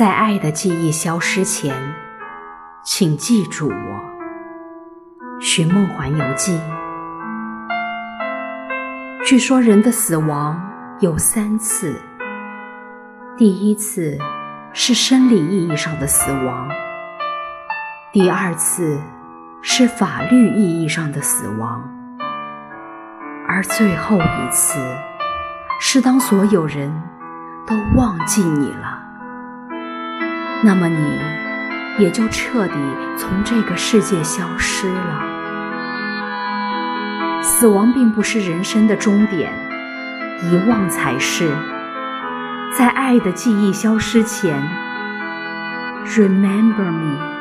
在爱的记忆消失前，请记住我。《寻梦环游记》。据说人的死亡有三次，第一次是生理意义上的死亡，第二次是法律意义上的死亡，而最后一次是当所有人都忘记你了。那么你也就彻底从这个世界消失了。死亡并不是人生的终点，遗忘才是。在爱的记忆消失前，Remember me。